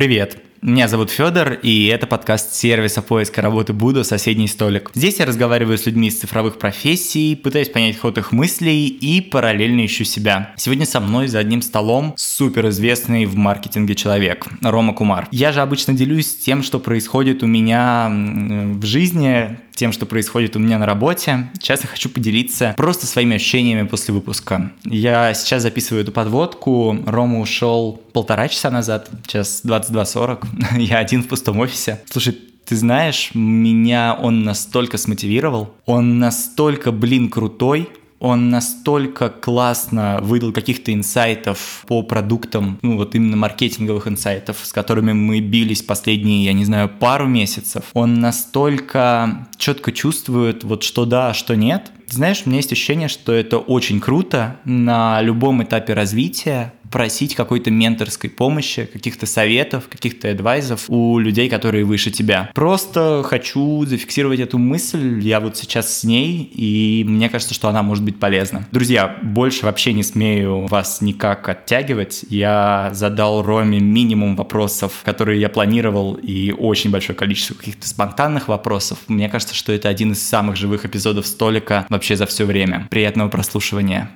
Привет! Меня зовут Федор, и это подкаст сервиса поиска работы Буду «Соседний столик». Здесь я разговариваю с людьми из цифровых профессий, пытаюсь понять ход их мыслей и параллельно ищу себя. Сегодня со мной за одним столом суперизвестный в маркетинге человек Рома Кумар. Я же обычно делюсь тем, что происходит у меня в жизни, тем, что происходит у меня на работе. Сейчас я хочу поделиться просто своими ощущениями после выпуска. Я сейчас записываю эту подводку. Рома ушел полтора часа назад, сейчас 22.40. я один в пустом офисе. Слушай, ты знаешь, меня он настолько смотивировал, он настолько, блин, крутой, он настолько классно выдал каких-то инсайтов по продуктам, ну вот именно маркетинговых инсайтов, с которыми мы бились последние, я не знаю, пару месяцев. Он настолько четко чувствует вот что да, а что нет. Знаешь, у меня есть ощущение, что это очень круто на любом этапе развития, просить какой-то менторской помощи, каких-то советов, каких-то адвайзов у людей, которые выше тебя. Просто хочу зафиксировать эту мысль, я вот сейчас с ней, и мне кажется, что она может быть полезна. Друзья, больше вообще не смею вас никак оттягивать. Я задал Роме минимум вопросов, которые я планировал, и очень большое количество каких-то спонтанных вопросов. Мне кажется, что это один из самых живых эпизодов столика вообще за все время. Приятного прослушивания.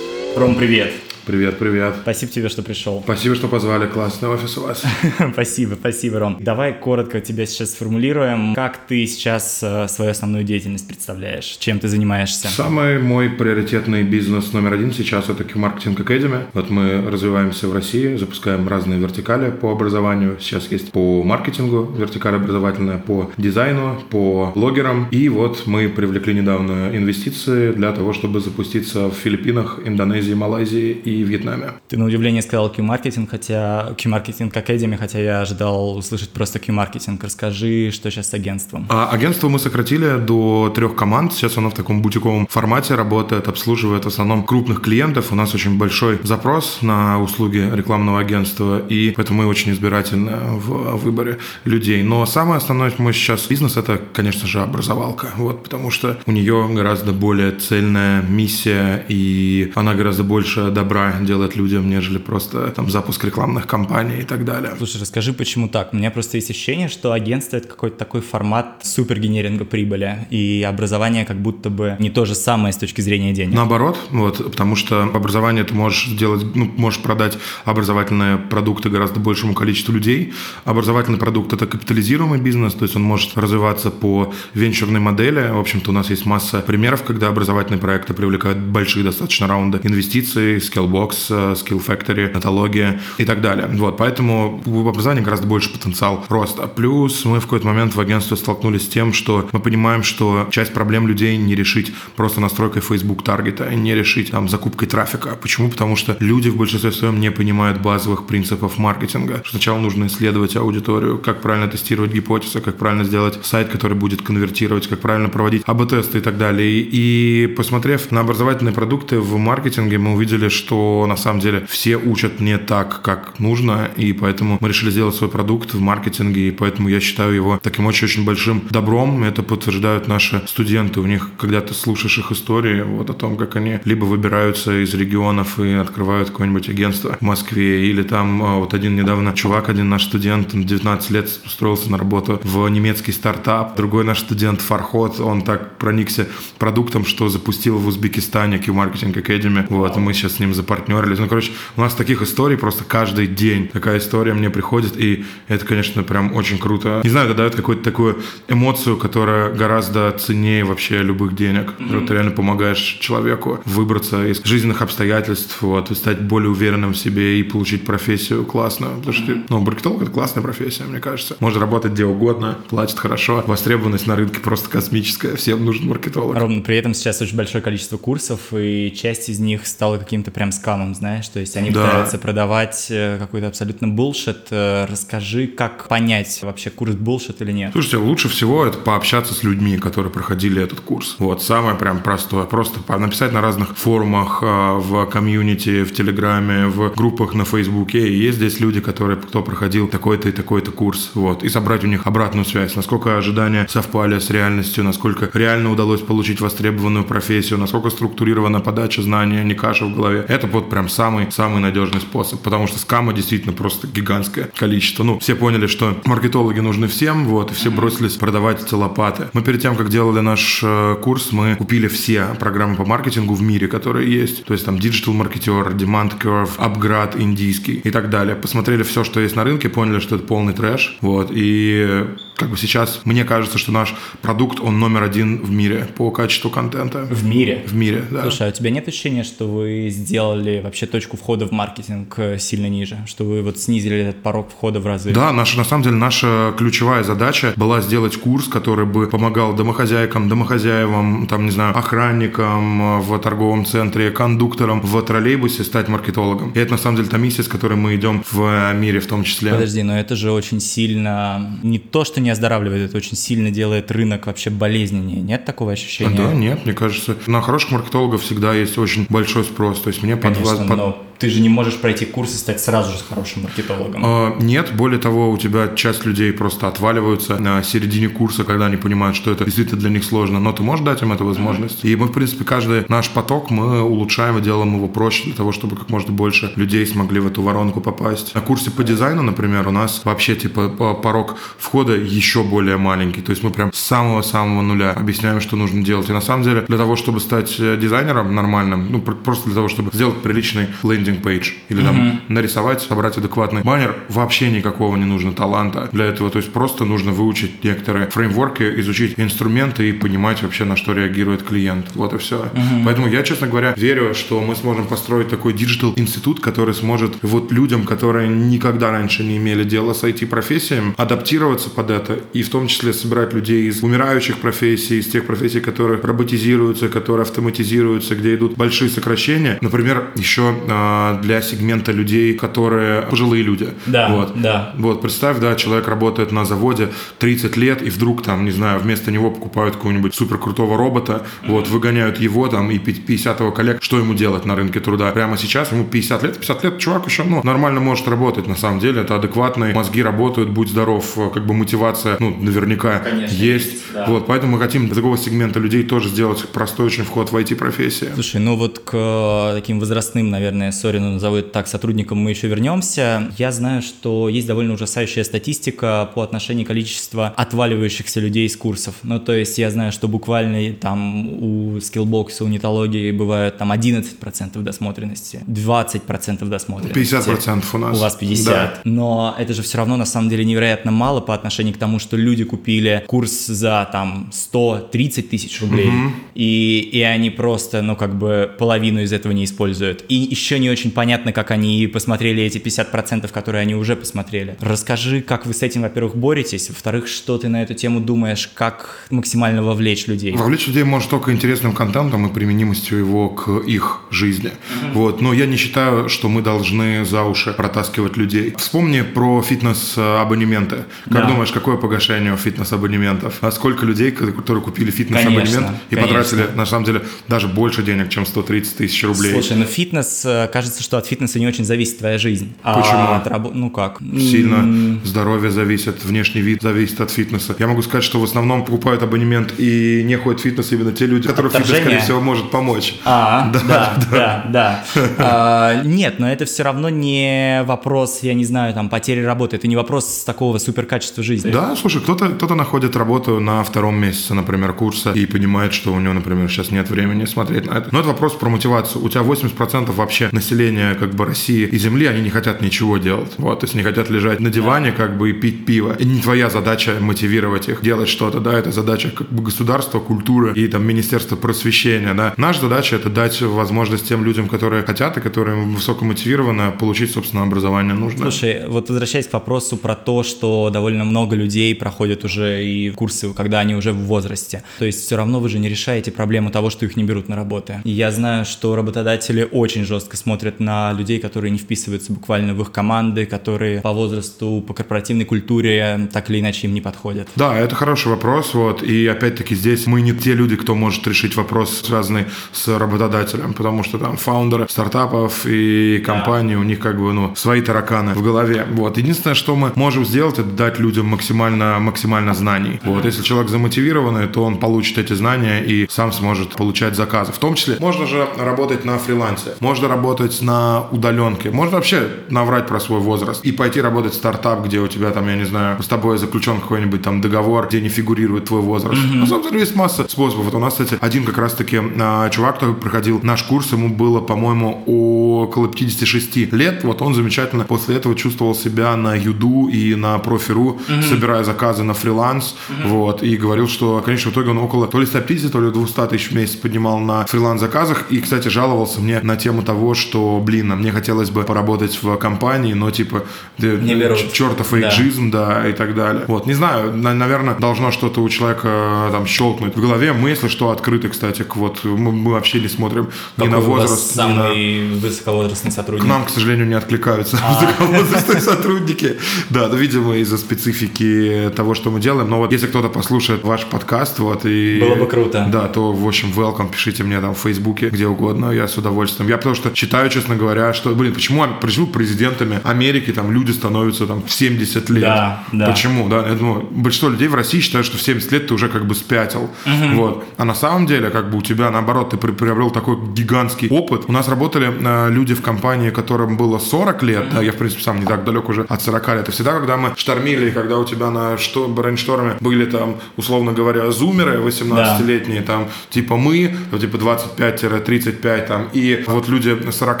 Ром, привет! Привет, привет. Спасибо тебе, что пришел. Спасибо, что позвали. Классный офис у вас. спасибо, спасибо, Ром. Давай коротко тебя сейчас сформулируем. Как ты сейчас э, свою основную деятельность представляешь? Чем ты занимаешься? Самый мой приоритетный бизнес номер один сейчас это Q-Marketing Academy. Вот мы развиваемся в России, запускаем разные вертикали по образованию. Сейчас есть по маркетингу вертикаль образовательная, по дизайну, по блогерам. И вот мы привлекли недавно инвестиции для того, чтобы запуститься в Филиппинах, Индонезии, Малайзии и и Вьетнаме. Ты на удивление сказал Q-маркетинг, хотя Q-маркетинг Academy, хотя я ожидал услышать просто Q-маркетинг. Расскажи, что сейчас с агентством. А, агентство мы сократили до трех команд. Сейчас оно в таком бутиковом формате работает, обслуживает в основном крупных клиентов. У нас очень большой запрос на услуги рекламного агентства, и поэтому мы очень избирательны в выборе людей. Но самое основное мой сейчас бизнес – это, конечно же, образовалка. Вот, потому что у нее гораздо более цельная миссия, и она гораздо больше добра добра делать людям, нежели просто там запуск рекламных кампаний и так далее. Слушай, расскажи, почему так? У меня просто есть ощущение, что агентство — это какой-то такой формат супергенеринга прибыли, и образование как будто бы не то же самое с точки зрения денег. Наоборот, вот, потому что образование ты можешь сделать, ну, можешь продать образовательные продукты гораздо большему количеству людей. Образовательный продукт — это капитализируемый бизнес, то есть он может развиваться по венчурной модели. В общем-то, у нас есть масса примеров, когда образовательные проекты привлекают большие достаточно раунды инвестиций, скилл Skillbox, э, Skill Factory, Натология и так далее. Вот, поэтому в образовании гораздо больше потенциал роста. Плюс мы в какой-то момент в агентстве столкнулись с тем, что мы понимаем, что часть проблем людей не решить просто настройкой Facebook таргета, не решить там закупкой трафика. Почему? Потому что люди в большинстве своем не понимают базовых принципов маркетинга. Сначала нужно исследовать аудиторию, как правильно тестировать гипотезы, как правильно сделать сайт, который будет конвертировать, как правильно проводить АБ-тесты и так далее. И посмотрев на образовательные продукты в маркетинге, мы увидели, что на самом деле все учат не так, как нужно, и поэтому мы решили сделать свой продукт в маркетинге, и поэтому я считаю его таким очень-очень большим добром. Это подтверждают наши студенты. У них, когда ты слушаешь их истории, вот о том, как они либо выбираются из регионов и открывают какое-нибудь агентство в Москве, или там а, вот один недавно чувак, один наш студент, 19 лет устроился на работу в немецкий стартап, другой наш студент Фархот, он так проникся продуктом, что запустил в Узбекистане Q-Marketing Academy. Вот, мы сейчас с ним запартнерились. Ну, короче, у нас таких историй просто каждый день. Такая история мне приходит, и это, конечно, прям очень круто. Не знаю, это дает какую-то такую эмоцию, которая гораздо ценнее вообще любых денег. Mm-hmm. Ты реально помогаешь человеку выбраться из жизненных обстоятельств, вот, и стать более уверенным в себе и получить профессию классную. Потому что, ну, маркетолог — это классная профессия, мне кажется. Можно работать где угодно, платят хорошо, востребованность на рынке просто космическая, всем нужен маркетолог. Ровно при этом сейчас очень большое количество курсов, и часть из них стала каким-то прям скамом, знаешь, то есть они да. пытаются продавать э, какой-то абсолютно булшит. Э, расскажи, как понять вообще курс булшит или нет? Слушайте, лучше всего это пообщаться с людьми, которые проходили этот курс. Вот, самое прям простое. Просто написать на разных форумах, э, в комьюнити, в Телеграме, в группах на Фейсбуке. И есть здесь люди, которые, кто проходил такой-то и такой-то курс. Вот, и собрать у них обратную связь. Насколько ожидания совпали с реальностью, насколько реально удалось получить востребованную профессию, насколько структурирована подача знания, не каша в голове. Это вот прям самый, самый надежный способ, потому что скама действительно просто гигантское количество. Ну, все поняли, что маркетологи нужны всем, вот, и все бросились продавать целопаты. Мы перед тем, как делали наш э, курс, мы купили все программы по маркетингу в мире, которые есть. То есть там Digital Marketer, Demand Curve, Upgrade индийский и так далее. Посмотрели все, что есть на рынке, поняли, что это полный трэш. Вот, и как бы сейчас мне кажется, что наш продукт, он номер один в мире по качеству контента. В мире? В мире, да. Слушай, а у тебя нет ощущения, что вы сделали вообще точку входа в маркетинг э, сильно ниже? Что вы вот снизили этот порог входа в разы? Да, наша, на самом деле наша ключевая задача была сделать курс, который бы помогал домохозяйкам, домохозяевам, там, не знаю, охранникам э, в торговом центре, кондукторам в троллейбусе стать маркетологом. И это на самом деле та миссия, с которой мы идем в мире в том числе. Подожди, но это же очень сильно не то, что не оздоравливает, это очень сильно делает рынок вообще болезненнее. Нет такого ощущения? Да, нет, мне кажется. На хороших маркетологов всегда есть очень большой спрос. То есть мне Конечно, под, под, но ты же не можешь пройти курс и стать сразу же хорошим маркетологом. А, нет, более того, у тебя часть людей просто отваливаются на середине курса, когда они понимают, что это действительно для них сложно, но ты можешь дать им эту возможность. И мы, в принципе, каждый наш поток мы улучшаем и делаем его проще для того, чтобы как можно больше людей смогли в эту воронку попасть. На курсе по дизайну, например, у нас вообще типа порог входа еще более маленький. То есть мы прям с самого-самого нуля объясняем, что нужно делать. И на самом деле для того, чтобы стать э, дизайнером нормальным, ну просто для того, чтобы сделать приличный лендинг landing page или там mm-hmm. нарисовать, собрать адекватный баннер, вообще никакого не нужно таланта для этого. То есть просто нужно выучить некоторые фреймворки, изучить инструменты и понимать вообще, на что реагирует клиент. Вот и все. Mm-hmm. Поэтому я, честно говоря, верю, что мы сможем построить такой digital институт, который сможет вот людям, которые никогда раньше не имели дела с IT-профессиями, адаптироваться под это и в том числе собирать людей из умирающих профессий, из тех профессий, которые роботизируются, которые автоматизируются, где идут большие сокращения. Например, еще э, для сегмента людей, которые пожилые люди. Да, вот. да. Вот, представь, да, человек работает на заводе 30 лет, и вдруг там, не знаю, вместо него покупают какого-нибудь супер крутого робота, mm-hmm. вот, выгоняют его там и 50 его коллег. Что ему делать на рынке труда? Прямо сейчас ему 50 лет, 50 лет чувак еще, ну, нормально может работать, на самом деле, это адекватные, мозги работают, будь здоров, как бы мотивация, ну, наверняка Конечно, есть. есть да. Вот, поэтому мы хотим для такого сегмента людей тоже сделать простой очень вход в IT-профессию. Слушай, ну вот к э, таким возрастным, наверное, Сорину назовут так сотрудникам, мы еще вернемся. Я знаю, что есть довольно ужасающая статистика по отношению количества отваливающихся людей из курсов. Ну, то есть я знаю, что буквально там у скиллбокса, у нетологии бывают там 11% досмотренности, 20% досмотренности. 50% у нас. У вас 50. Да. Но это же все равно на самом деле невероятно мало по отношению к тому, что люди купили курс за там 130 тысяч рублей, угу. и, и они просто, ну, как бы половину из этого не используют. И еще не очень понятно, как они посмотрели эти 50%, которые они уже посмотрели. Расскажи, как вы с этим, во-первых, боретесь, во-вторых, что ты на эту тему думаешь, как максимально вовлечь людей? Вовлечь людей может только интересным контентом и применимостью его к их жизни. Mm-hmm. Вот. Но я не считаю, что мы должны за уши протаскивать людей. Вспомни про фитнес-абонементы. Как да. думаешь, какое погашение у фитнес-абонементов? А сколько людей, которые купили фитнес-абонемент и конечно. потратили, на самом деле, даже больше денег, чем 130 тысяч рублей? Слушай, ну фитнес, э, кажется, что от фитнеса не очень зависит твоя жизнь. А Почему? А от раб... Ну как? Сильно. Здоровье зависит, внешний вид зависит от фитнеса. Я могу сказать, что в основном покупают абонемент и не ходят в фитнес именно те люди, которым фитнес, скорее всего, может помочь. А, да, да, да. да, а, нет, но это все равно не вопрос, я не знаю, там, потери работы. Это не вопрос такого суперкачества жизни. Да, слушай, кто-то кто находит работу на втором месяце, например, курса и понимает, что у него, например, сейчас нет времени смотреть на это. Но это вопрос про мотивацию. У тебя 80% вообще населения как бы России и Земли, они не хотят ничего делать. Вот, то есть не хотят лежать на диване как бы и пить пиво. И не твоя задача мотивировать их делать что-то, да, это задача как бы государства, культуры и там Министерства просвещения, да. Наша задача это дать возможность тем людям, которые хотят и которые высоко мотивированы, получить, собственно, образование нужно. Слушай, вот возвращаясь к вопросу про то, что довольно много людей проходят уже и курсы, когда они уже в возрасте. То есть все равно вы же не решаете проблему того, что их не берут на работы. И я знаю, что работодатели очень жестко смотрят на людей, которые не вписываются буквально в их команды, которые по возрасту, по корпоративной культуре так или иначе им не подходят? Да, это хороший вопрос. Вот. И опять-таки здесь мы не те люди, кто может решить вопрос, связанный с работодателем, потому что там фаундеры стартапов и компаний, да. у них как бы ну, свои тараканы в голове. Вот. Единственное, что мы можем сделать, это дать людям максимально, максимально знаний. Вот. Если человек замотивированный, то он получит эти знания и сам сможет получать заказы. В том числе можно же работать на фрилансе. Можно работать работать на удаленке. Можно вообще наврать про свой возраст и пойти работать в стартап, где у тебя там, я не знаю, с тобой заключен какой-нибудь там договор, где не фигурирует твой возраст. Mm-hmm. На самом деле есть масса способов. Вот у нас, кстати, один как раз-таки а, чувак, который проходил наш курс, ему было, по-моему, около 56 лет. Вот он замечательно после этого чувствовал себя на Юду и на Профиру, mm-hmm. собирая заказы на фриланс. Mm-hmm. Вот, и говорил, что, конечно, в итоге он около то ли 150, то ли 200 тысяч в месяц поднимал на фриланс-заказах. И, кстати, жаловался мне на тему того, что, блин, а мне хотелось бы поработать в компании, но, типа, не берут. чертов эйджизм, да. да, и так далее. Вот, не знаю, наверное, должно что-то у человека э, там щелкнуть в голове. Мы, если что, открыты, кстати, к вот, мы, мы вообще не смотрим Какой ни на возраст, самый на... высоковозрастный сотрудник? К нам, к сожалению, не откликаются а. высоковозрастные сотрудники. Да, ну, видимо, из-за специфики того, что мы делаем. Но вот если кто-то послушает ваш подкаст, вот, и... Было бы круто. Да, то, в общем, welcome, пишите мне там в Фейсбуке, где угодно, я с удовольствием. Я потому что считаю, честно говоря, что, блин, почему, почему президентами Америки там люди становятся там в 70 лет? Да, да. Почему, да? Я думаю, большинство людей в России считают, что в 70 лет ты уже как бы спятил. Угу. Вот. А на самом деле, как бы у тебя, наоборот, ты приобрел такой гигантский опыт. У нас работали э, люди в компании, которым было 40 лет, да, я, в принципе, сам не так далек уже от 40 лет. И всегда, когда мы штормили, когда у тебя на что, брейншторме были там, условно говоря, зумеры 18-летние, да. там, типа мы, типа 25-35, там, и вот люди 40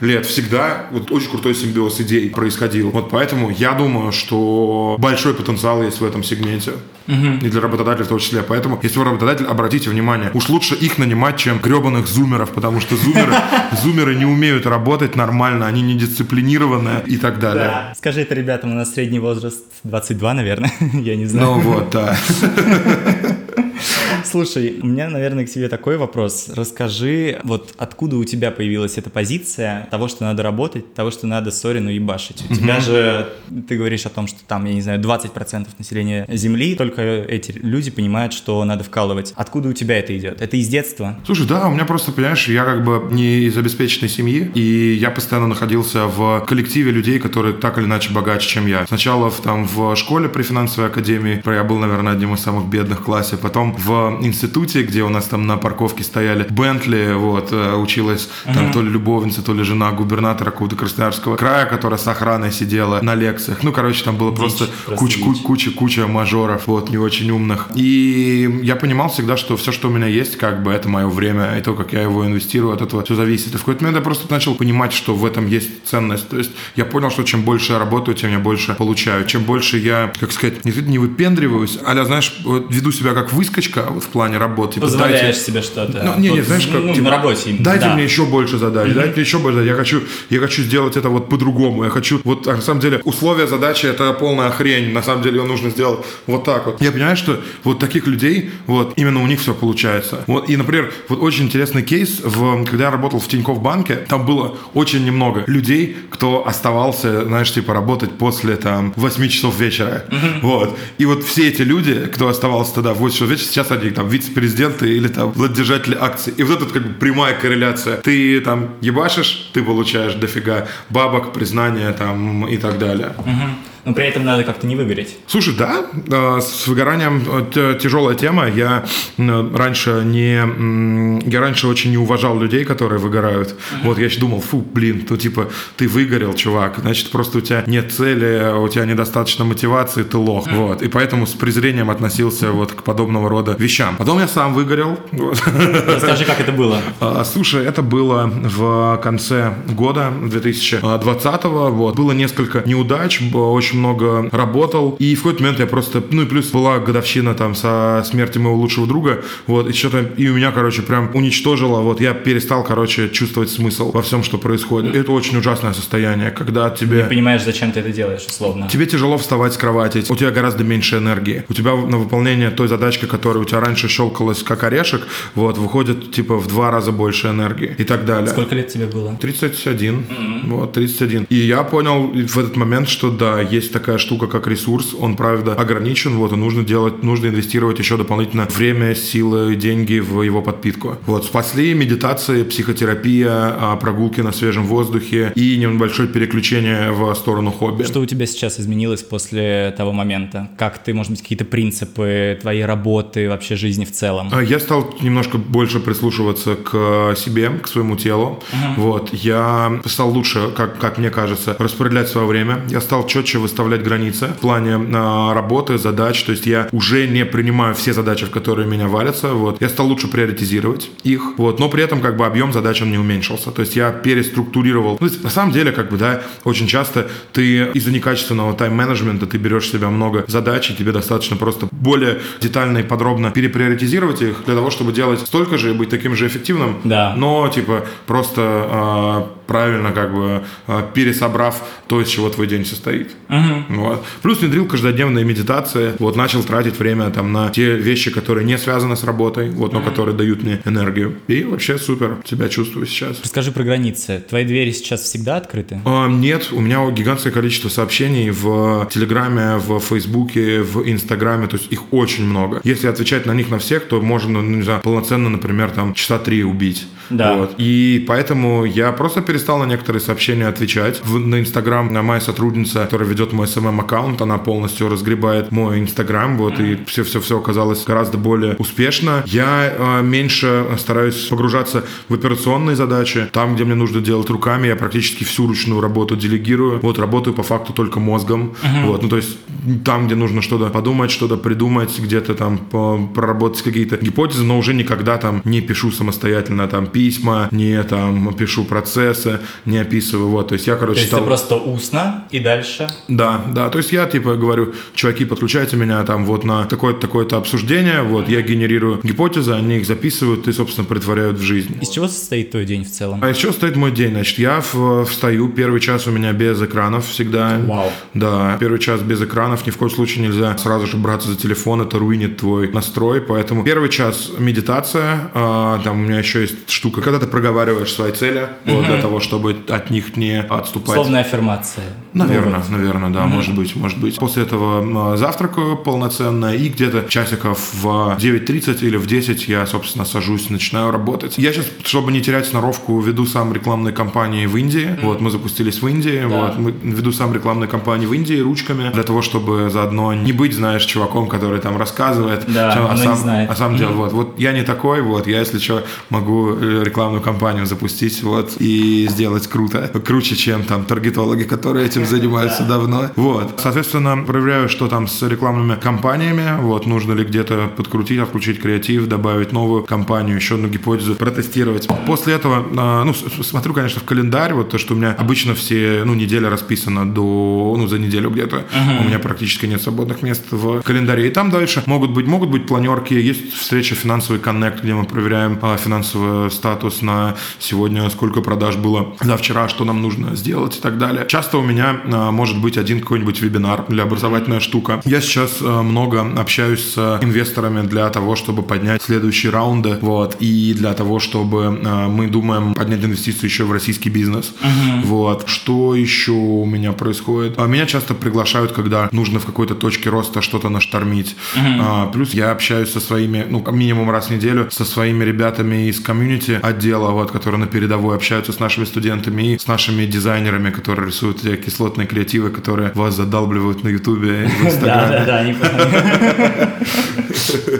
лет всегда вот очень крутой симбиоз идей происходил. Вот поэтому я думаю, что большой потенциал есть в этом сегменте. Угу. И для работодателя в том числе. Поэтому, если вы работодатель, обратите внимание, уж лучше их нанимать, чем гребаных зумеров, потому что зумеры, зумеры не умеют работать нормально, они недисциплинированные и так далее. Да. Скажи это ребятам, у нас средний возраст 22, наверное, я не знаю. Ну вот, да. Слушай, у меня, наверное, к тебе такой вопрос. Расскажи, вот откуда у тебя появилась эта позиция того, что надо работать, того, что надо Сорину ебашить? У тебя же, ты говоришь о том, что там, я не знаю, 20% населения Земли, только эти люди понимают, что надо вкалывать. Откуда у тебя это идет? Это из детства? Слушай, да, у меня просто, понимаешь, я как бы не из обеспеченной семьи, и я постоянно находился в коллективе людей, которые так или иначе богаче, чем я. Сначала в, там в школе при финансовой академии, я был, наверное, одним из самых бедных в классе, потом в институте, где у нас там на парковке стояли Бентли, вот, э, училась там uh-huh. то ли любовница, то ли жена губернатора какого-то Красноярского края, которая с охраной сидела на лекциях. Ну, короче, там было дичь, просто куча, куча, куча, куча мажоров, вот, не очень умных. И я понимал всегда, что все, что у меня есть, как бы, это мое время, и то, как я его инвестирую, от этого все зависит. И в какой-то момент я просто начал понимать, что в этом есть ценность. То есть я понял, что чем больше я работаю, тем я больше получаю. Чем больше я, как сказать, не, не выпендриваюсь, а, знаешь, веду себя как выскочка вот в плане работы. Типа, Позволяешь дайте... себе что-то. Ну, не, не, знаешь, как, ну, типа, на работе. Дайте да. мне еще больше задач, mm-hmm. дайте мне еще больше задач. Я хочу, я хочу сделать это вот по-другому. Я хочу, вот на самом деле, условия задачи это полная хрень. На самом деле, ее нужно сделать вот так вот. Я понимаю, что вот таких людей, вот именно у них все получается. Вот, и, например, вот очень интересный кейс, в, когда я работал в Тинькофф банке, там было очень немного людей, кто оставался, знаешь, типа работать после там 8 часов вечера. Mm-hmm. Вот. И вот все эти люди, кто оставался тогда в 8 часов вечера, сейчас они там вице-президенты или там владельцы акций. И вот это как бы прямая корреляция. Ты там ебашишь, ты получаешь дофига бабок, признания там и так далее. Угу но при этом надо как-то не выгореть. Слушай, да, э, с выгоранием э, тяжелая тема. Я раньше не, я раньше очень не уважал людей, которые выгорают. Mm-hmm. Вот я еще думал, фу, блин, то типа ты выгорел, чувак, значит просто у тебя нет цели, у тебя недостаточно мотивации, ты лох. Mm-hmm. Вот и поэтому с презрением относился вот к подобного рода вещам. Потом я сам выгорел. Расскажи, как это было. А, слушай, это было в конце года 2020 вот было несколько неудач, очень очень много работал, и в какой-то момент я просто, ну и плюс была годовщина там со смерти моего лучшего друга, вот, и что-то, и у меня, короче, прям уничтожило, вот, я перестал, короче, чувствовать смысл во всем, что происходит. Это очень ужасное состояние, когда тебе... Не понимаешь, зачем ты это делаешь, условно. Тебе тяжело вставать с кровати, у тебя гораздо меньше энергии. У тебя на выполнение той задачки, которая у тебя раньше щелкалась как орешек, вот, выходит, типа, в два раза больше энергии и так далее. Сколько лет тебе было? 31. Mm-hmm. Вот, 31. И я понял в этот момент, что да, есть есть такая штука, как ресурс, он, правда, ограничен, вот, и нужно делать, нужно инвестировать еще дополнительно время, силы, деньги в его подпитку. Вот, спасли медитации, психотерапия, а, прогулки на свежем воздухе и небольшое переключение в сторону хобби. Что у тебя сейчас изменилось после того момента? Как ты, может быть, какие-то принципы твоей работы, вообще жизни в целом? А, я стал немножко больше прислушиваться к себе, к своему телу. Угу. Вот, я стал лучше, как, как мне кажется, распределять свое время. Я стал четче выставлять границы в плане э, работы, задач. То есть я уже не принимаю все задачи, в которые меня валятся. Вот. Я стал лучше приоритизировать их. Вот. Но при этом как бы объем задач он не уменьшился. То есть я переструктурировал. Ну, на самом деле, как бы, да, очень часто ты из-за некачественного тайм-менеджмента ты берешь себе много задач, и тебе достаточно просто более детально и подробно переприоритизировать их для того, чтобы делать столько же и быть таким же эффективным. Да. Но, типа, просто э, правильно как бы э, пересобрав то, из чего твой день состоит. Угу. Вот. Плюс внедрил каждодневные медитации. Вот начал тратить время там на те вещи, которые не связаны с работой, вот, но угу. которые дают мне энергию. И вообще супер себя чувствую сейчас. Расскажи про границы. Твои двери сейчас всегда открыты? А, нет, у меня гигантское количество сообщений в Телеграме, в Фейсбуке, в Инстаграме, то есть их очень много. Если отвечать на них на всех, то можно, ну, не знаю, полноценно, например, там часа три убить. Да. Вот. И поэтому я просто перестал на некоторые сообщения отвечать. В, на Инстаграм на моя сотрудница, которая ведет мой SMM-аккаунт, она полностью разгребает мой Инстаграм, вот, mm-hmm. и все-все-все оказалось гораздо более успешно. Я э, меньше стараюсь погружаться в операционные задачи. Там, где мне нужно делать руками, я практически всю ручную работу делегирую. Вот, работаю по факту только мозгом. Mm-hmm. Вот, ну, то есть там, где нужно что-то подумать, что-то придумать, где-то там проработать какие-то гипотезы, но уже никогда там не пишу самостоятельно там письма, не там пишу процессы, не описываю. Вот, то есть я, короче, то есть стал... ты просто устно и дальше? Да, да. То есть я типа говорю, чуваки, подключайте меня там вот на такое-то такое-то обсуждение, вот я генерирую гипотезы, они их записывают и, собственно, притворяют в жизнь. Из чего состоит твой день в целом? А из чего состоит мой день? Значит, я встаю, первый час у меня без экранов всегда. Вау. Да, первый час без экранов, ни в коем случае нельзя сразу же браться за телефон, это руинит твой настрой, поэтому первый час медитация, а, там у меня еще есть штука, когда ты проговариваешь свои цели, угу. вот, для того, чтобы от них не отступать. Словная аффирмация. Наверное, ну, наверное, да, угу. может быть, может быть. После этого а, завтракаю полноценно и где-то часиков в 9.30 или в 10 я, собственно, сажусь, начинаю работать. Я сейчас, чтобы не терять сноровку, веду сам рекламные кампании в Индии. Mm. Вот, мы запустились в Индии. Да. Вот, мы веду сам рекламные кампании в Индии ручками для того, чтобы заодно не быть, знаешь, чуваком, который там рассказывает, да, чем, а, сам, знает. а сам mm. делает. Вот, вот я не такой, вот, я, если что, могу э, рекламную кампанию запустить, вот, и сделать круто. Круче, чем там таргетологи, которые этим занимаются давно. Вот. Соответственно, проверяю, что там с рекламными кампаниями, вот, нужно ли где-то подкрутить, отключить креатив, добавить новую кампанию, еще одну гипотезу, протестировать. После этого, а, ну, смотрю, конечно, в календарь, вот то, что у меня обычно все, ну, неделя расписана до, ну, за неделю где-то. Uh-huh. У меня практически нет свободных мест в календаре. И там дальше могут быть, могут быть планерки, есть встреча финансовый коннект, где мы проверяем а, финансовый статус на сегодня, сколько продаж было за вчера, что нам нужно сделать и так далее. Часто у меня а, может быть один какой-нибудь вебинар для образовательная штука. Я сейчас а, много общаюсь с инвесторами для того, чтобы поднять следующие раунды, вот, и для того, чтобы а, мы думаем поднять инвестиции еще в российский бизнес. Uh-huh. Вот. Что еще у меня происходит? Меня часто приглашают, когда нужно в какой-то точке роста что-то наштормить. Uh-huh. Плюс я общаюсь со своими, ну, минимум раз в неделю, со своими ребятами из комьюнити отдела, вот, которые на передовой общаются с нашими студентами и с нашими дизайнерами, которые рисуют эти кислотные креативы, которые вас задалбливают на Ютубе и в Инстаграме. Да-да-да,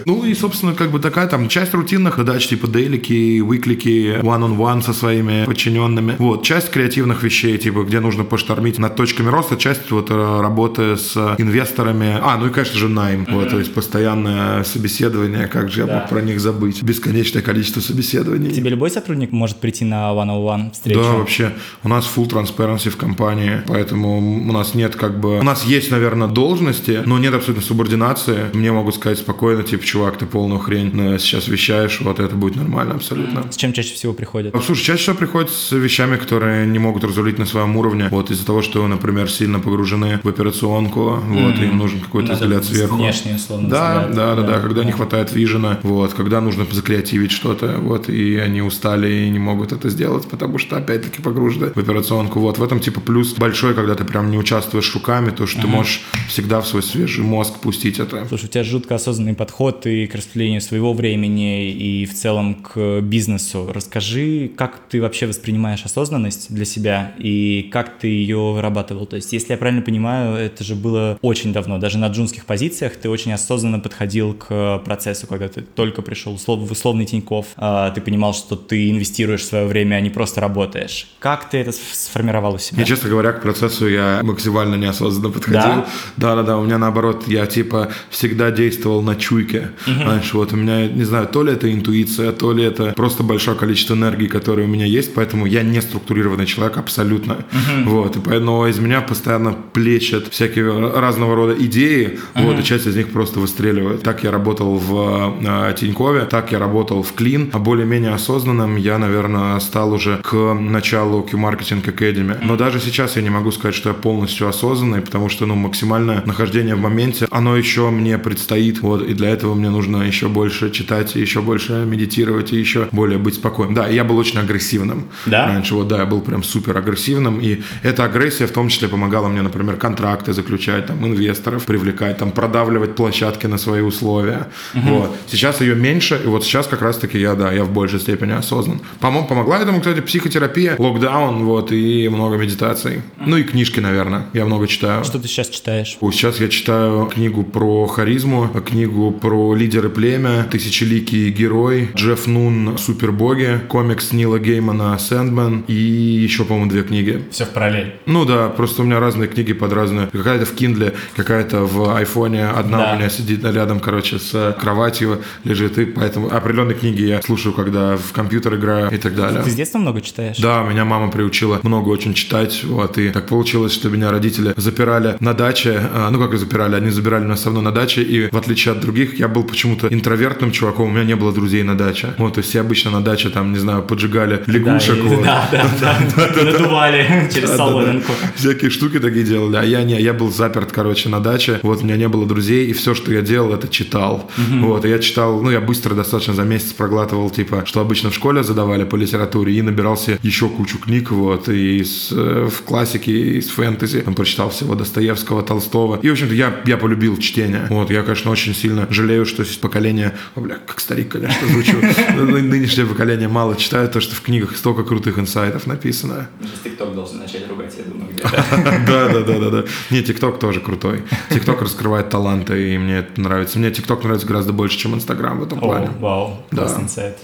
Ну и, собственно, как бы такая там часть рутинных задач, типа дейлики, выклики, one-on-one со своими подчиненными. Вот, часть креативных вещей, типа, где нужно поштормить над точками роста, часть вот э, работы с инвесторами. А, ну и, конечно же, найм. Вот, то есть постоянное собеседование, как же я мог про них забыть. Бесконечное количество собеседований. Тебе любой сотрудник может прийти на one-on-one встречу? Да, вообще. У нас full transparency в компании, поэтому у нас нет как бы... У нас есть, наверное, должности, но нет абсолютно субординации. Мне могут сказать спокойно, спокойно, типа, чувак, ты полную хрень сейчас вещаешь, вот это будет нормально абсолютно. С чем чаще всего приходят? Слушай, чаще всего приходят с вещами, которые не могут разрулить на своем уровне, вот из-за того, что, например, сильно погружены в операционку, вот, им нужен какой-то Надо взгляд сверху. Внешне, условно. Да, да, да, да, когда да. не хватает вижена, вот, когда нужно закреативить что-то, вот, и они устали и не могут это сделать, потому что, опять-таки, погружены в операционку, вот, в этом, типа, плюс большой, когда ты прям не участвуешь руками, то, что ты можешь всегда в свой свежий мозг пустить это. Слушай, у тебя жутко осознанный подход и к распределению своего времени, и в целом к бизнесу. Расскажи, как ты вообще воспринимаешь осознанность для себя, и как ты ее вырабатывал? То есть, если я правильно понимаю, это же было очень давно, даже на джунских позициях ты очень осознанно подходил к процессу, когда ты только пришел в условный Тиньков, а, ты понимал, что ты инвестируешь свое время, а не просто работаешь. Как ты это сформировал у себя? Я, честно говоря, к процессу я максимально неосознанно подходил. Да? Да-да-да, у меня наоборот, я типа всегда действовал на чуйке. Угу. Знаешь, вот у меня, не знаю, то ли это интуиция, то ли это просто большое количество энергии, которое у меня есть, поэтому я не структурированный человек абсолютно. Угу. Вот, и поэтому из меня постоянно плечат всякие разного рода идеи, угу. вот, и часть из них просто выстреливает. Так я работал в э, Тинькове, так я работал в Клин, а более-менее осознанным я, наверное, стал уже к началу Q-Marketing Academy. Но даже сейчас я не могу сказать, что я полностью осознанный, потому что, ну, максимальное нахождение в моменте, оно еще мне предстоит, вот, и для этого мне нужно еще больше читать, еще больше медитировать, и еще более быть спокойным. Да, я был очень агрессивным. Да? Раньше, вот, да, я был прям супер агрессивным, и эта агрессия в том числе помогала мне, например, контракты заключать, там, инвесторов привлекать, там, продавливать площадки на свои условия. Угу. Вот. Сейчас ее меньше, и вот сейчас как раз-таки я, да, я в большей степени осознан. По-моему, помогла этому, кстати, психотерапия, локдаун, вот, и много медитаций. Ну и книжки, наверное. Я много читаю. Что ты сейчас читаешь? Сейчас я читаю книгу про харизму, книгу про лидеры племя, тысячеликий герой, Джефф Нун, супербоги, комикс Нила Геймана Сэндмен и еще, по-моему, две книги. Все в параллель? Ну да, просто у меня разные книги под разные. Какая-то в Kindle, какая-то в айфоне. Одна да. у меня сидит рядом, короче, с кроватью лежит. И поэтому определенные книги я слушаю, когда в компьютер играю и так далее. Ты с детства много читаешь? Да, меня мама приучила много очень читать. Вот, и так получилось, что меня родители запирали на даче. А, ну, как и запирали, они забирали меня со мной на даче. И в отличие от других, я был почему-то интровертным чуваком. У меня не было друзей на даче. Вот, то есть все обычно на даче, там, не знаю, поджигали лягушек. Да, да, да, да, надували через соломинку. Всякие штуки такие делали. А я не, я был заперт, короче, на даче. Вот, у меня не было друзей. И все, что я делал, это читал. Вот, я читал, ну, я быстро достаточно за месяц проглатывал, типа, что обычно в школе задавали по литературе. И набирался еще кучу книг, вот, и из, э, в классике, и из фэнтези. Там прочитал всего Достоевского, Толстого. И, в общем-то, я, я полюбил чтение. Вот, я, конечно, очень сильно жалею, что поколение, о, бля, как старик, конечно, звучу, нынешнее поколение мало читает то, что в книгах столько крутых инсайтов написано. Сейчас ТикТок должен начать ругать, я думаю, Да, да, да, да, да. Не, ТикТок тоже крутой. ТикТок раскрывает таланты, и мне это нравится. Мне ТикТок нравится гораздо больше, чем Инстаграм в этом плане. Вау, классный инсайт.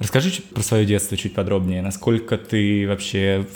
Расскажи про свое детство чуть подробнее. Насколько ты вообще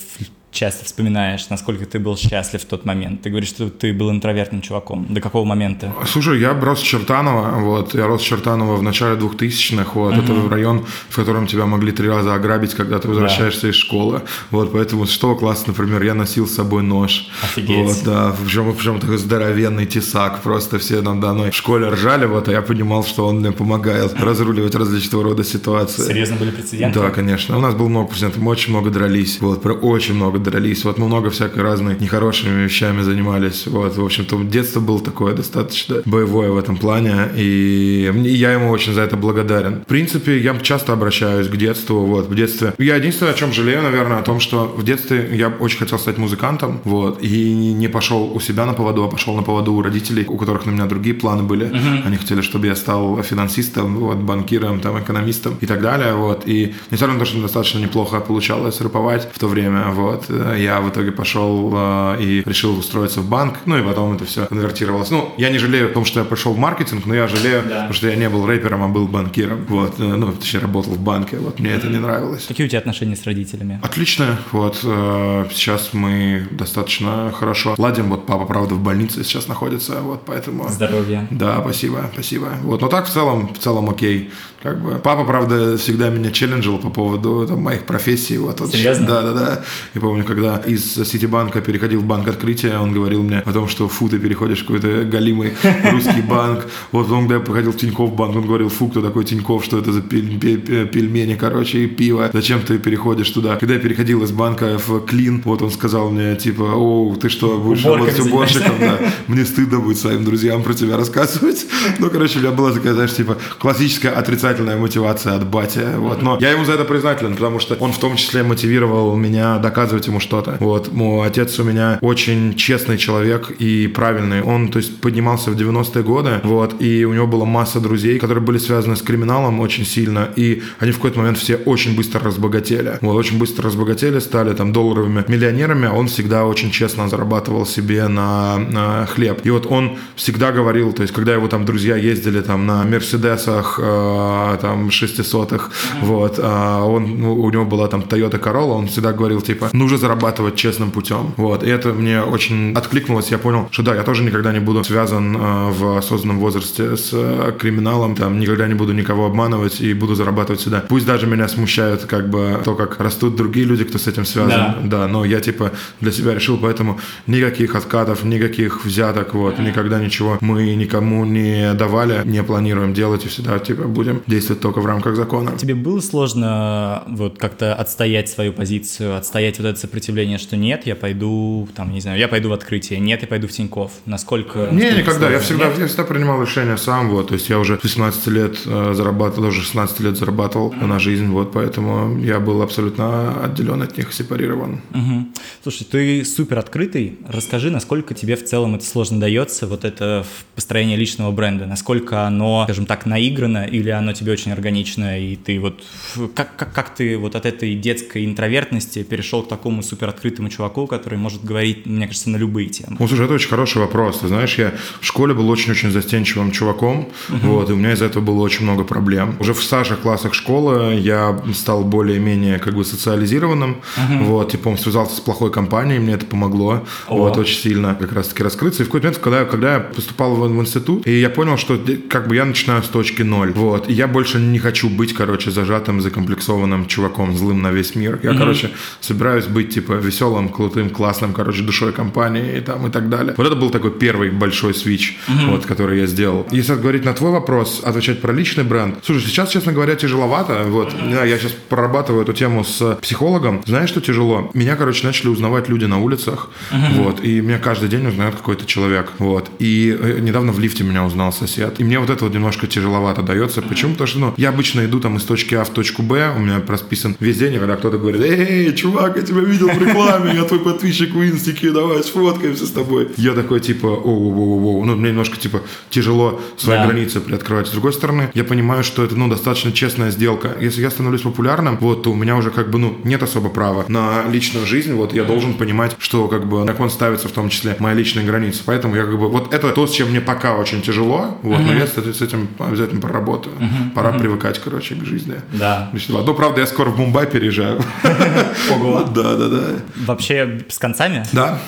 часто вспоминаешь, насколько ты был счастлив в тот момент? Ты говоришь, что ты был интровертным чуваком. До какого момента? Слушай, я рос в Чертаново, вот, я рос в Чертаново в начале 2000-х, вот, uh-huh. это район, в котором тебя могли три раза ограбить, когда ты возвращаешься да. из школы, вот, поэтому с шестого класса, например, я носил с собой нож. Офигеть. Вот, да, причем, причем такой здоровенный тесак, просто все надо мной в школе ржали, вот, а я понимал, что он мне помогает разруливать различного рода ситуации. Серьезно были прецеденты? Да, конечно. У нас было много прецедентов, мы очень много дрались, вот, про очень много дрались. Вот мы много всякой разной нехорошими вещами занимались. Вот, в общем-то, детство было такое достаточно боевое в этом плане, и я ему очень за это благодарен. В принципе, я часто обращаюсь к детству, вот, в детстве. Я единственное, о чем жалею, наверное, о том, что в детстве я очень хотел стать музыкантом, вот, и не пошел у себя на поводу, а пошел на поводу у родителей, у которых на меня другие планы были. Uh-huh. Они хотели, чтобы я стал финансистом, вот, банкиром, там, экономистом и так далее, вот. И несмотря на то, что достаточно неплохо получалось рэповать в то время, вот, я я в итоге пошел э, и решил устроиться в банк, ну и потом это все конвертировалось. Ну, я не жалею о том, что я пошел в маркетинг, но я жалею, да. потому что я не был рэпером, а был банкиром. Вот, э, ну, точнее, работал в банке, вот, мне это не нравилось. Какие у тебя отношения с родителями? Отлично, вот, э, сейчас мы достаточно хорошо ладим, вот папа, правда, в больнице сейчас находится, вот, поэтому... Здоровья. Да, спасибо, спасибо. Вот, но так в целом, в целом окей. Как бы, папа, правда, всегда меня челленджил по поводу там, моих профессий. Вот, вот, Серьезно? Да, да, да. Я помню, когда из Ситибанка переходил в банк открытия, он говорил мне о том, что фу, ты переходишь в какой-то галимый русский банк. Вот он, когда я приходил в Тинькофф банк, он говорил, фу, кто такой Тинькофф, что это за пельмени, короче, и пиво. Зачем ты переходишь туда? Когда я переходил из банка в Клин, вот он сказал мне, типа, о, ты что, будешь работать уборщиком? Да. Мне стыдно будет своим друзьям про тебя рассказывать. Ну, короче, у меня была такая, знаешь, типа, классическая отрицательная мотивация от бати. Вот. Но я ему за это признателен, потому что он в том числе мотивировал меня доказывать ему что-то. Вот. Мой отец у меня очень честный человек и правильный. Он, то есть, поднимался в 90-е годы, вот, и у него была масса друзей, которые были связаны с криминалом очень сильно, и они в какой-то момент все очень быстро разбогатели. Вот, очень быстро разбогатели, стали там долларовыми миллионерами, он всегда очень честно зарабатывал себе на, на хлеб. И вот он всегда говорил, то есть, когда его там друзья ездили там на Мерседесах, э, там, 600-х, вот, э, он, ну, у него была там Toyota Corolla, он всегда говорил, типа, нужно зарабатывать честным путем. Вот, и это мне очень откликнулось, я понял, что да, я тоже никогда не буду связан э, в осознанном возрасте с э, криминалом, там, никогда не буду никого обманывать и буду зарабатывать сюда. Пусть даже меня смущает, как бы, то, как растут другие люди, кто с этим связан, да, да но я, типа, для себя решил, поэтому никаких откатов, никаких взяток, вот, никогда ничего мы никому не давали, не планируем делать и всегда, типа, будем действовать только в рамках закона. Тебе было сложно вот как-то отстоять свою позицию, отстоять вот это сопротивление, что нет, я пойду, там, не знаю, я пойду в открытие, нет, я пойду в Тиньков. Насколько... Не, никогда, я всегда, я всегда принимал решения сам, вот, то есть я уже 18 лет э, зарабатывал, уже 16 лет зарабатывал mm-hmm. на жизнь, вот, поэтому я был абсолютно отделен от них, сепарирован. Mm-hmm. Слушай, ты супер открытый, расскажи, насколько тебе в целом это сложно дается, вот это построение личного бренда, насколько оно, скажем так, наиграно или оно тебе очень органично, и ты вот, как, как, как ты вот от этой детской интровертности перешел к такому супер открытому чуваку, который может говорить, мне кажется, на любые темы? Ну, слушай, это очень хороший вопрос, ты знаешь, я в школе был очень-очень застенчивым чуваком, uh-huh. вот, и у меня из-за этого было очень много проблем. Уже в старших классах школы я стал более-менее как бы социализированным, uh-huh. вот, типа, он связался с плохой компанией, мне это помогло, oh. вот, очень сильно как раз-таки раскрыться. И в какой-то момент, когда, когда я поступал в, в институт, и я понял, что как бы я начинаю с точки ноль, вот, и я больше не хочу быть, короче, зажатым, закомплексованным чуваком, злым на весь мир. Я, uh-huh. короче, собираюсь быть, типа, веселым, крутым, классным, короче, душой компании и там и так далее. Вот это был такой первый большой свич, uh-huh. вот, который я сделал. Если говорить на твой вопрос, отвечать про личный бренд. Слушай, сейчас, честно говоря, тяжеловато. Вот, uh-huh. я сейчас прорабатываю эту тему с психологом. Знаешь, что тяжело? Меня, короче, начали узнавать люди на улицах, uh-huh. вот, и меня каждый день узнает какой-то человек, вот. И э, недавно в лифте меня узнал сосед. И мне вот это вот немножко тяжеловато дается. Почему? Потому что, ну, я обычно иду там из точки А в точку Б, у меня расписан весь день, когда кто-то говорит, эй, чувак, я тебя видел в рекламе, я твой подписчик в инстике, давай сфоткаемся с тобой. Я такой, типа, оу-оу-оу, ну, мне немножко, типа, тяжело свои да. границы приоткрывать. С другой стороны, я понимаю, что это, ну, достаточно честная сделка. Если я становлюсь популярным, вот, то у меня уже, как бы, ну, нет особо права на личную жизнь, вот, я должен понимать, что, как бы, на кон ставится в том числе моя личная граница. Поэтому я, как бы, вот это то, с чем мне пока очень тяжело, вот, uh-huh. но я с этим обязательно проработаю. Uh-huh. Пора привыкать, короче, к жизни. Да. Ну, правда, я скоро в Мумбай переезжаю. Ого. Да, да, да. Вообще с концами? Да.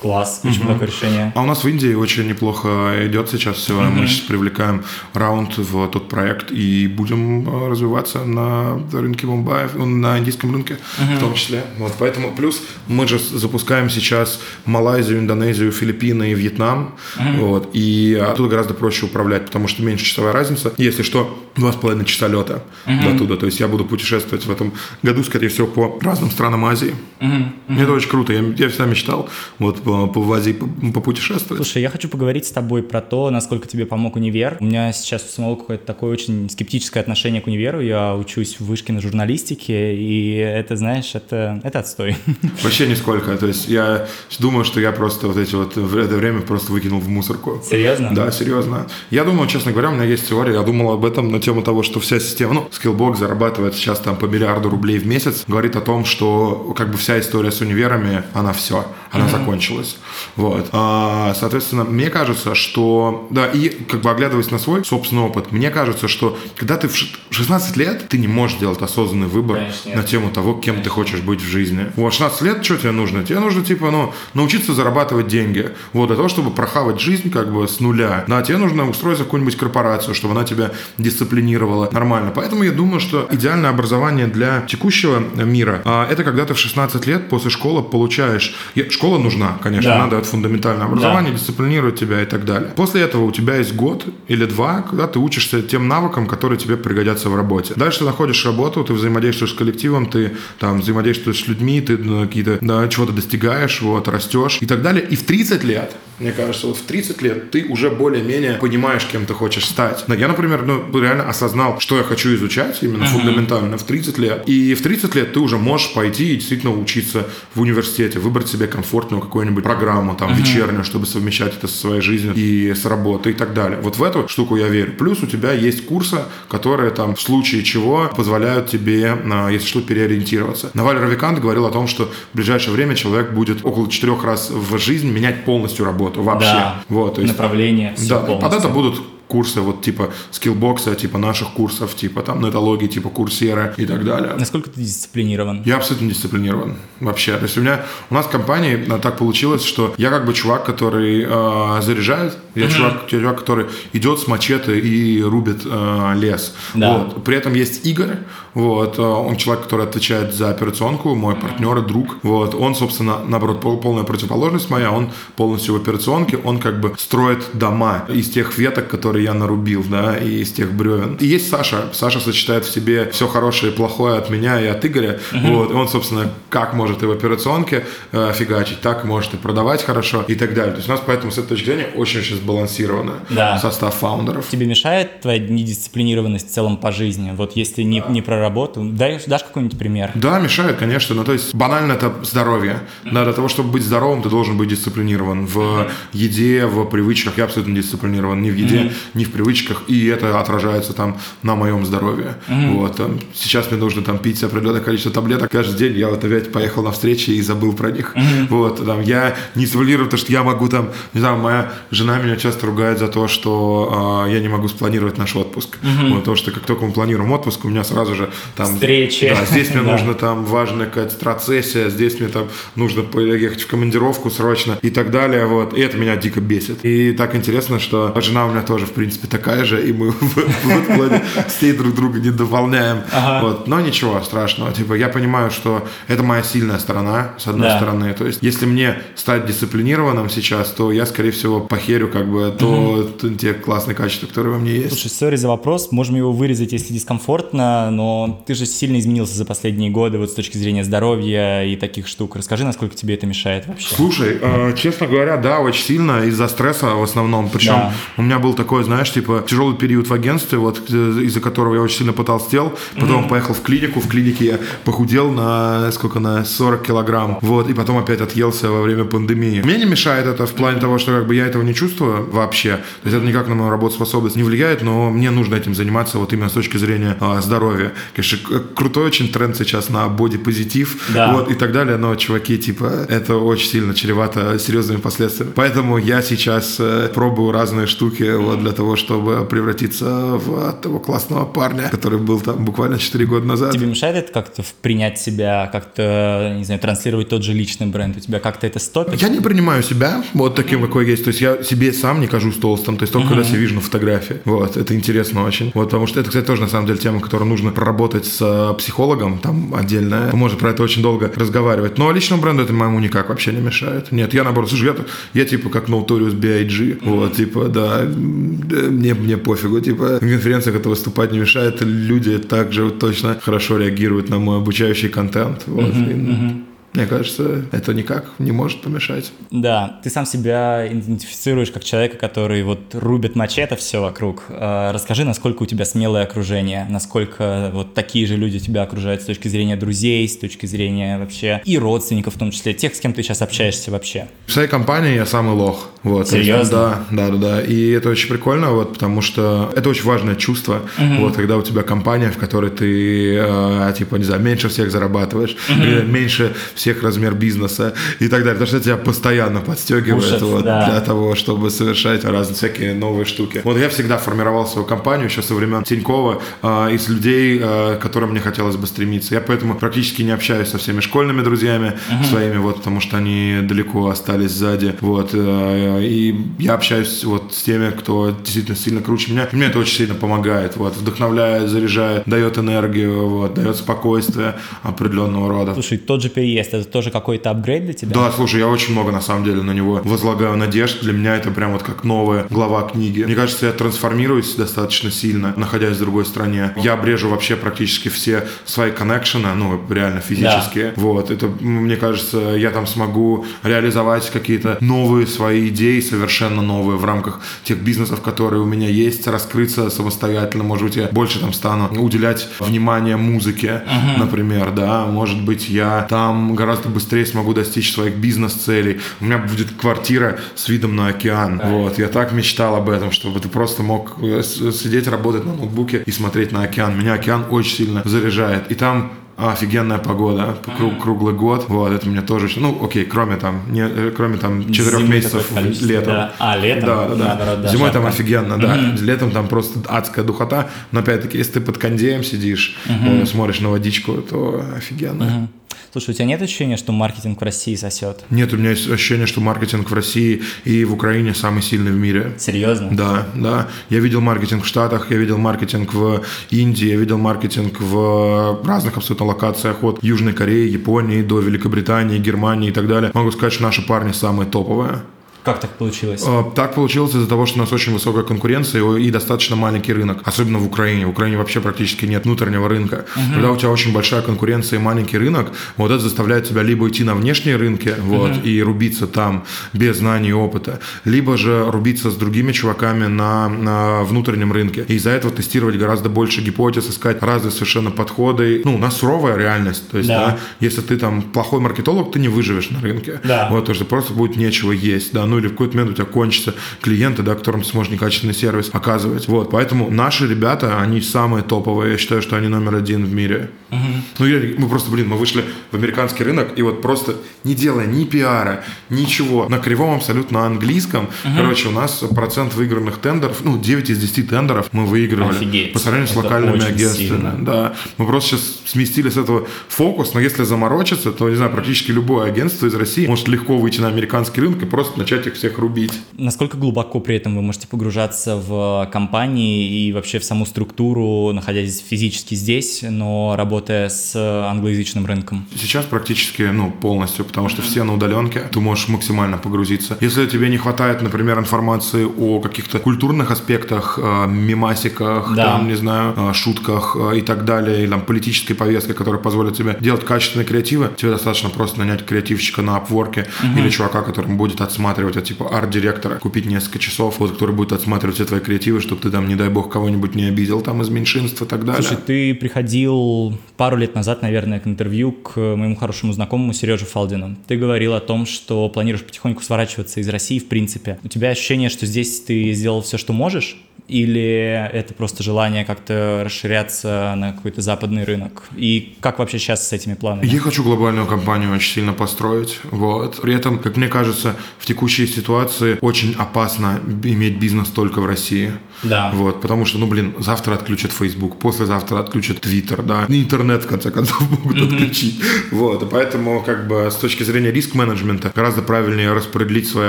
Класс, очень угу. много решения. А у нас в Индии очень неплохо идет сейчас все. Угу. Мы сейчас привлекаем раунд в тот проект и будем э, развиваться на рынке Мумбаи, ну, на индийском рынке угу. в том числе. Вот, поэтому плюс мы же запускаем сейчас Малайзию, Индонезию, Филиппины и Вьетнам. Угу. Вот, и оттуда гораздо проще управлять, потому что меньше часовая разница. Если что, два с половиной часа лета угу. до туда. То есть я буду путешествовать в этом году, скорее всего, по разным странам Азии. Угу. Угу. Это очень круто. Я, я всегда мечтал. Вот повозить, попутешествовать. Слушай, я хочу поговорить с тобой про то, насколько тебе помог универ. У меня сейчас у самого какое-то такое очень скептическое отношение к универу. Я учусь в вышке на журналистике, и это, знаешь, это, это отстой. Вообще нисколько. То есть я думаю, что я просто вот эти вот в это время просто выкинул в мусорку. Серьезно? Да, серьезно. Я думаю, честно говоря, у меня есть теория, я думал об этом на тему того, что вся система, ну, Skillbox зарабатывает сейчас там по миллиарду рублей в месяц, говорит о том, что как бы вся история с универами, она все, она mm-hmm. закончилась закончилось. Вот. А, соответственно, мне кажется, что... Да, и как бы оглядываясь на свой собственный опыт, мне кажется, что когда ты в 16 лет, ты не можешь делать осознанный выбор Конечно, на тему того, кем Конечно. ты хочешь быть в жизни. Вот 16 лет, что тебе нужно? Тебе нужно, типа, ну, научиться зарабатывать деньги. Вот, для того, чтобы прохавать жизнь как бы с нуля. Да, тебе нужно устроиться в какую-нибудь корпорацию, чтобы она тебя дисциплинировала нормально. Поэтому я думаю, что идеальное образование для текущего мира а, это когда ты в 16 лет после школы получаешь... Школа нужна, конечно, да. она дает фундаментальное образование, да. дисциплинирует тебя и так далее. После этого у тебя есть год или два, когда ты учишься тем навыкам, которые тебе пригодятся в работе. Дальше ты находишь работу, ты взаимодействуешь с коллективом, ты там взаимодействуешь с людьми, ты ну, какие-то да, чего-то достигаешь, вот, растешь и так далее. И в 30 лет, мне кажется, вот в 30 лет ты уже более-менее понимаешь, кем ты хочешь стать. Я, например, ну, реально осознал, что я хочу изучать именно uh-huh. фундаментально в 30 лет. И в 30 лет ты уже можешь пойти и действительно учиться в университете, выбрать себе комфортную какую-нибудь программу, там, uh-huh. вечернюю, чтобы совмещать это со своей жизнью и с работой и так далее. Вот в эту штуку я верю. Плюс у тебя есть курсы, которые там в случае чего позволяют тебе, а, если что, переориентироваться. Наваль Равикант говорил о том, что в ближайшее время человек будет около четырех раз в жизнь менять полностью работу вообще. Да, вот, то есть, направление. Да, под это будут курсы вот типа скиллбокса, типа наших курсов, типа там нетологии, типа курсера и так далее. Насколько ты дисциплинирован? Я абсолютно дисциплинирован вообще. То есть у меня, у нас в компании а, так получилось, что я как бы чувак, который э, заряжает, я mm-hmm. чувак, чувак, который идет с мачете и рубит э, лес. Да. Вот. При этом есть Игорь, вот, он человек, который отвечает за операционку, мой партнер и друг. Вот, он, собственно, наоборот, полная противоположность моя, он полностью в операционке, он как бы строит дома из тех веток, которые я нарубил, да, и из тех бревен. И есть Саша. Саша сочетает в себе все хорошее и плохое от меня и от Игоря. Угу. Вот. И он, собственно, как может и в операционке э, фигачить, так может и продавать хорошо и так далее. То есть у нас поэтому с этой точки зрения очень-очень сбалансированно да. состав фаундеров. Тебе мешает твоя недисциплинированность в целом по жизни? Вот если не, не про работу, дай, дашь какой-нибудь пример? Да, мешает, конечно. Ну, то есть банально это здоровье. Да, для того, чтобы быть здоровым, ты должен быть дисциплинирован в еде, в привычках. Я абсолютно дисциплинирован не в еде, не в привычках, и это отражается там на моем здоровье. Mm-hmm. Вот, сейчас мне нужно там пить определенное количество таблеток каждый день. Я вот опять поехал на встречи и забыл про них. Mm-hmm. Вот, там, я не симулирую то, что я могу там, не знаю, моя жена меня часто ругает за то, что э, я не могу спланировать наш отпуск. Mm-hmm. Вот, потому что как только мы планируем отпуск, у меня сразу же там... Встречи. Да, здесь мне нужно там важная какая-то страцессия, здесь мне там нужно поехать в командировку срочно и так далее. Вот, и это меня дико бесит. И так интересно, что жена у меня тоже в принципе, такая же, и мы в плане с друг друга не дополняем. Вот. Но ничего страшного. Типа, я понимаю, что это моя сильная сторона, с одной стороны. То есть, если мне стать дисциплинированным сейчас, то я, скорее всего, похерю как бы то, те классные качества, которые во мне есть. Слушай, сори за вопрос, можем его вырезать, если дискомфортно, но ты же сильно изменился за последние годы вот с точки зрения здоровья и таких штук. Расскажи, насколько тебе это мешает вообще? Слушай, э, честно говоря, да, очень сильно из-за стресса в основном. Причем да. у меня был такой, знаешь, типа тяжелый период в агентстве, вот э, из-за которого я очень сильно потолстел. Потом mm-hmm. поехал в клинику, в клинике я похудел на сколько на 40 килограмм. Вот, и потом опять отъелся во время пандемии. Мне не мешает это в плане того, что как бы я этого не чувствую вообще. То есть это никак на мою работоспособность не влияет, но мне нужно этим заниматься вот именно с точки зрения а, здоровья. Конечно, крутой очень тренд сейчас на бодипозитив да. вот, и так далее, но, чуваки, типа, это очень сильно чревато серьезными последствиями. Поэтому я сейчас э, пробую разные штуки вот, для того, чтобы превратиться в того классного парня, который был там буквально 4 года назад. Тебе мешает это как-то принять себя, как-то, не знаю, транслировать тот же личный бренд? У тебя как-то это стопит? Я не принимаю себя вот таким, какой есть. То есть я себе сам не кажусь толстым. То есть только uh-huh. когда себя вижу на фотографии. Вот, это интересно очень. Вот, потому что это, кстати, тоже на самом деле тема, которую нужно проработать с э, психологом, там отдельно. Можно про это очень долго разговаривать. Но личному бренду это моему никак вообще не мешает. Нет, я наоборот, слушай, я, я типа как Notorious B.I.G. Вот, типа, да, мне, мне пофигу, типа, на конференциях это выступать не мешает, люди также точно хорошо реагируют на мой обучающий контент. Вот. Uh-huh, uh-huh. Мне кажется, это никак не может помешать. Да, ты сам себя идентифицируешь как человека, который вот рубит мачете все вокруг. А, расскажи, насколько у тебя смелое окружение, насколько вот такие же люди тебя окружают с точки зрения друзей, с точки зрения вообще и родственников в том числе, тех, с кем ты сейчас общаешься вообще. В своей компании я самый лох. Вот, Серьезно? Да, да, да, да. И это очень прикольно, вот, потому что это очень важное чувство, угу. вот, когда у тебя компания, в которой ты, э, типа, не знаю, меньше всех зарабатываешь, угу. или меньше всех размер бизнеса и так далее. Потому что тебя постоянно подстегивает Пушит, вот, да. для того, чтобы совершать разные всякие новые штуки. Вот я всегда формировал свою компанию еще со времен Тинькова э, из людей, э, к которым мне хотелось бы стремиться. Я поэтому практически не общаюсь со всеми школьными друзьями угу. своими, вот, потому что они далеко остались сзади. Вот, э, и я общаюсь вот с теми, кто действительно сильно круче меня. И мне это очень сильно помогает, вот, вдохновляет, заряжает, дает энергию, вот, дает спокойствие определенного рода. Слушай, тот же переезд, это тоже какой-то апгрейд для тебя? Да, слушай, я очень много на самом деле на него возлагаю надежд. Для меня это прям вот как новая глава книги. Мне кажется, я трансформируюсь достаточно сильно, находясь в другой стране. Я обрежу вообще практически все свои коннекшены, ну, реально физические. Да. Вот, это, мне кажется, я там смогу реализовать какие-то новые свои идеи, совершенно новые в рамках тех бизнесов, которые у меня есть, раскрыться самостоятельно. Может быть, я больше там стану уделять внимание музыке, uh-huh. например, да. Может быть, я там гораздо быстрее смогу достичь своих бизнес-целей. У меня будет квартира с видом на океан. Uh-huh. Вот, я так мечтал об этом, чтобы ты просто мог э, сидеть, работать на ноутбуке и смотреть на океан. Меня океан очень сильно заряжает. И там офигенная погода, круг, круглый год, вот, это мне тоже, ну, окей, кроме там, не, э, кроме там четырех Зимы месяцев летом. Да. А, летом? Да, да, да. Наоборот, да Зимой жарко. там офигенно, да, mm-hmm. летом там просто адская духота, но опять-таки, если ты под кондеем сидишь, mm-hmm. смотришь на водичку, то офигенно. Mm-hmm. Слушай, у тебя нет ощущения, что маркетинг в России сосет? Нет, у меня есть ощущение, что маркетинг в России и в Украине самый сильный в мире. Серьезно? Да, да. Я видел маркетинг в Штатах, я видел маркетинг в Индии, я видел маркетинг в разных абсолютно локациях от Южной Кореи, Японии до Великобритании, Германии и так далее. Могу сказать, что наши парни самые топовые. Как так получилось? А, так получилось из-за того, что у нас очень высокая конкуренция и достаточно маленький рынок, особенно в Украине. В Украине вообще практически нет внутреннего рынка. Угу. Когда у тебя очень большая конкуренция и маленький рынок, вот это заставляет тебя либо идти на внешние рынки вот, угу. и рубиться там без знаний и опыта, либо же рубиться с другими чуваками на, на внутреннем рынке. И из-за этого тестировать гораздо больше гипотез, искать разные совершенно подходы. Ну, у нас суровая реальность. То есть, да. Да, если ты там плохой маркетолог, ты не выживешь на рынке. Да. Вот, потому что просто будет нечего есть. Да, ну ну или в какой-то момент у тебя кончатся клиенты, да, которым ты сможешь некачественный сервис оказывать. Вот, поэтому наши ребята, они самые топовые, я считаю, что они номер один в мире. Угу. Ну, я, мы просто, блин, мы вышли в американский рынок, и вот просто не делая ни пиара, ничего, на кривом абсолютно английском, угу. короче, у нас процент выигранных тендеров, ну, 9 из 10 тендеров мы выигрывали. Офигеть. По сравнению с локальными агентствами. Да. Мы просто сейчас сместили с этого фокус, но если заморочиться, то, не знаю, практически любое агентство из России может легко выйти на американский рынок и просто начать их всех рубить. Насколько глубоко при этом вы можете погружаться в компании и вообще в саму структуру, находясь физически здесь, но работая с англоязычным рынком? Сейчас практически, ну, полностью, потому что все на удаленке, ты можешь максимально погрузиться. Если тебе не хватает, например, информации о каких-то культурных аспектах, э, мемасиках, да. там, не знаю, э, шутках э, и так далее, или там политической повестке, которая позволит тебе делать качественные креативы, тебе достаточно просто нанять креативщика на Upwork угу. или чувака, который будет отсматривать это типа арт-директора, купить несколько часов, вот, который будет отсматривать все твои креативы, чтобы ты там, не дай бог, кого-нибудь не обидел там из меньшинств и так далее. Слушай, ты приходил пару лет назад, наверное, к интервью к моему хорошему знакомому Сереже Фалдину. Ты говорил о том, что планируешь потихоньку сворачиваться из России, в принципе. У тебя ощущение, что здесь ты сделал все, что можешь? Или это просто желание как-то расширяться на какой-то западный рынок? И как вообще сейчас с этими планами? Я хочу глобальную компанию очень сильно построить. Вот. При этом, как мне кажется, в текущей ситуации очень опасно иметь бизнес только в России. Да. Вот, потому что, ну, блин, завтра отключат Facebook, послезавтра отключат Twitter, да, интернет, в конце концов, могут mm-hmm. отключить. Вот, и поэтому, как бы, с точки зрения риск-менеджмента, гораздо правильнее распределить свои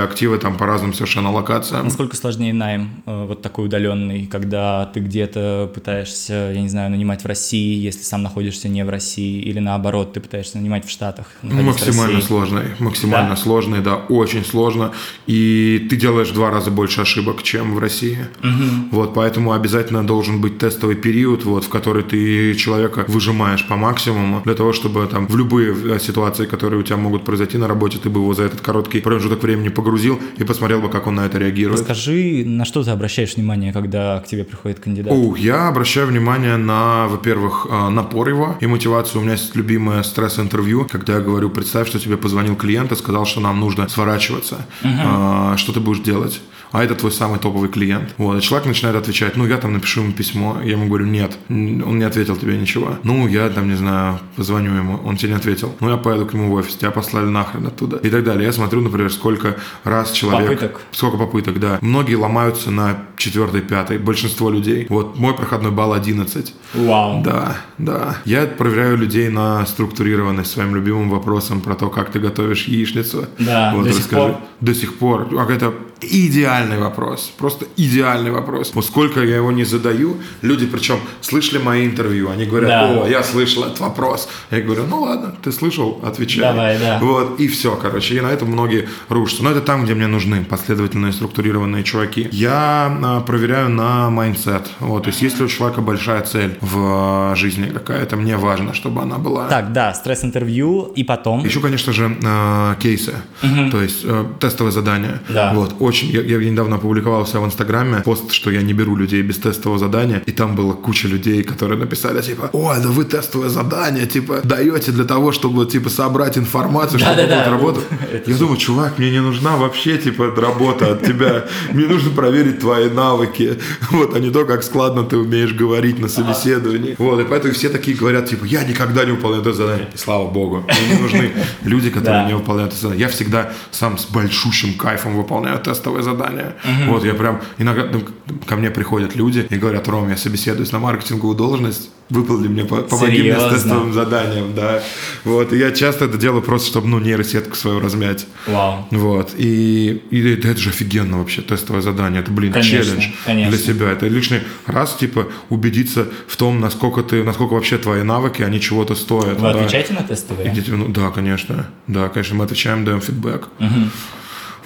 активы там по разным совершенно локациям. Насколько сложнее найм э, вот такой удаленный, когда ты где-то пытаешься, я не знаю, нанимать в России, если сам находишься не в России, или наоборот, ты пытаешься нанимать в Штатах? Максимально сложный, максимально да? сложный, да, очень сложно, и ты делаешь в два раза больше ошибок, чем в России. Угу. Вот, поэтому обязательно должен быть тестовый период, вот, в который ты человека выжимаешь по максимуму, для того, чтобы там в любые э, ситуации, которые у тебя могут произойти на работе, ты бы его за этот короткий промежуток времени погрузил и посмотрел бы, как он на это реагирует. Расскажи, на что ты обращаешь внимание, когда к тебе приходит кандидат? Ух, я обращаю внимание на, во-первых, а, напор его и мотивацию. У меня есть любимое стресс-интервью, когда я говорю, представь, что тебе позвонил клиент и сказал, что нам нужно сворачиваться. Угу. Что ты будешь делать? А это твой самый топовый клиент. Вот, и человек начинает отвечать, ну, я там напишу ему письмо. Я ему говорю, нет, он не ответил тебе ничего. Ну, я там, не знаю, позвоню ему, он тебе не ответил. Ну, я поеду к нему в офис, тебя послали нахрен оттуда. И так далее. Я смотрю, например, сколько раз человек... Попыток. Сколько попыток, да. Многие ломаются на четвертой, пятой. Большинство людей. Вот, мой проходной балл 11. Вау. Да, да. Я проверяю людей на структурированность своим любимым вопросом про то, как ты готовишь яичницу. Да, вот, до расскажи. сих пор. До сих пор. Как это идеальный вопрос. Просто идеальный вопрос. Вот сколько я его не задаю, люди, причем, слышали мои интервью, они говорят, Да. о, я слышал этот вопрос. Я говорю, ну ладно, ты слышал, отвечай. Давай, да. Вот, и все, короче. И на этом многие рушатся. Но это там, где мне нужны последовательные, структурированные чуваки. Я а, проверяю на mindset. Вот, то есть, если у человека большая цель в жизни какая-то, мне важно, чтобы она была. Так, да, стресс-интервью, и потом... Еще, конечно же, э, кейсы, то есть э, тестовые задания. Да. Вот, очень. Я, я недавно опубликовал себя в Инстаграме пост, что я не беру людей без тестового задания, и там было куча людей, которые написали, типа, о, да вы тестовое задание, типа, даете для того, чтобы, типа, собрать информацию, чтобы Да-да-да. будет работа. Это Я думаю, чувак, мне не нужна вообще, типа, работа от тебя. Мне нужно проверить твои навыки. Вот, а не то, как складно ты умеешь говорить на собеседовании. Вот, и поэтому все такие говорят, типа, я никогда не выполняю это задание. И слава богу, мне не нужны люди, которые Да. не выполняют это задание. Я всегда сам с большущим кайфом выполняю тестовые задания. Вот, я прям, иногда ну, ко мне приходят люди и говорят, Ром, я собеседуюсь на маркетинговую должность, выполни мне, по- помоги мне с Серьезно? тестовым заданием, да. Вот, и я часто это делаю просто, чтобы, ну, нейросетку свою размять. Вау. Вот. И, и это, это же офигенно вообще, тестовое задание. Это, блин, Конечно, челлендж конечно. для себя. Это лишний раз, типа, убедиться в том, насколько ты, насколько вообще твои навыки, они чего-то стоят. Вы да. отвечаете на тестовые? Идите, ну, да, конечно. Да, конечно, мы отвечаем, даем фидбэк.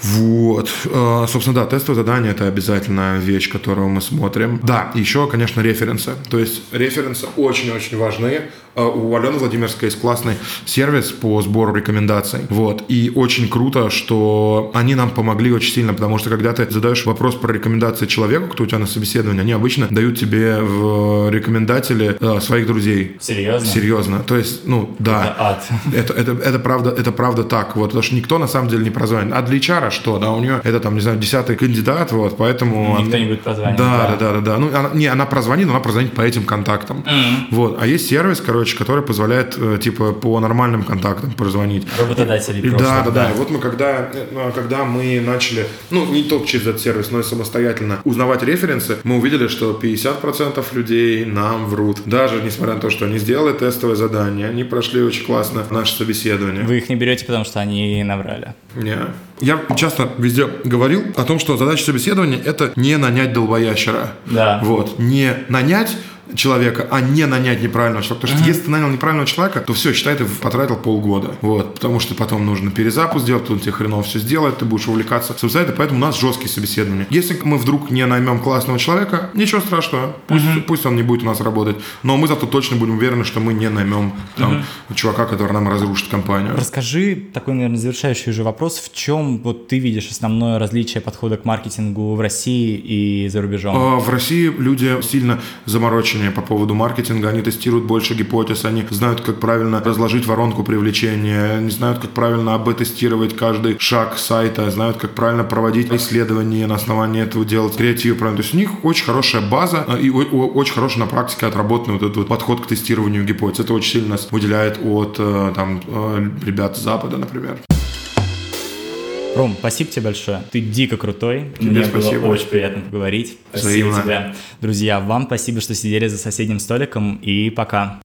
Вот. Э, Собственно, да, тестовое задание – это обязательная вещь, которую мы смотрим. Да, еще, конечно, референсы. То есть референсы очень-очень важны. Э, У Алены Владимирской есть классный сервис по сбору рекомендаций. Вот. И очень круто, что они нам помогли очень сильно, потому что когда ты задаешь вопрос про рекомендации человеку, кто у тебя на собеседовании, они обычно дают тебе в рекомендатели э, своих друзей. Серьезно? Серьезно. То есть, ну, да. Это ад. Это, это, это, правда, это правда так, вот, потому что никто на самом деле не прозвонит. А для HR что, да, у нее это там, не знаю, десятый кандидат, вот, поэтому... Никто она- не будет прозванивать, Да, да. да, да, да. Ну, она, не, она прозвонит, но она прозвонит по этим контактам. Вот. А есть сервис, короче, который позволяет, э, типа, по нормальным контактам прозвонить. Работодатели И просто, да, да, да. И вот мы когда, э, когда мы начали, ну, не только через этот сервис, но и самостоятельно узнавать референсы, мы увидели, что 50% людей нам врут. Даже несмотря на то, что они сделали тестовое задание, они прошли очень классно наше собеседование. Вы их не берете, потому что они наврали. Не. Я часто везде говорил о том, что задача собеседования – это не нанять долбоящера. Да. Вот. Не нанять человека, а не нанять неправильного человека. Потому что если ты нанял неправильного человека, то все, считай, ты потратил полгода. Вот. Потому что потом нужно перезапуск сделать, он тебе хреново все сделает, ты будешь увлекаться самостоятельно, поэтому у нас жесткие собеседования. Если мы вдруг не наймем классного человека, ничего страшного, пусть, пусть он не будет у нас работать, но мы зато точно будем уверены, что мы не наймем там, чувака, который нам разрушит компанию. Расскажи такой, наверное, завершающий уже вопрос. В чем вот ты видишь основное различие подхода к маркетингу в России и за рубежом? А, В России люди сильно замороченнее по поводу маркетинга, они тестируют больше гипотез, они знают, как правильно разложить воронку привлечения, они знают, как правильно об-тестировать каждый шаг сайта, знают, как правильно проводить исследования на основании этого делать креатив. правильно. То есть у них очень хорошая база а, и очень хороший на практике отработанный вот этот вот подход к тестированию гипотез. Это очень сильно нас выделяет от э, там, э, ребят с Запада, например. Ром, спасибо тебе большое. Ты дико крутой. Тебе Мне спасибо. было очень приятно поговорить. Спасибо Взаимно. тебе. Друзья, вам спасибо, что сидели за соседним столиком. И пока.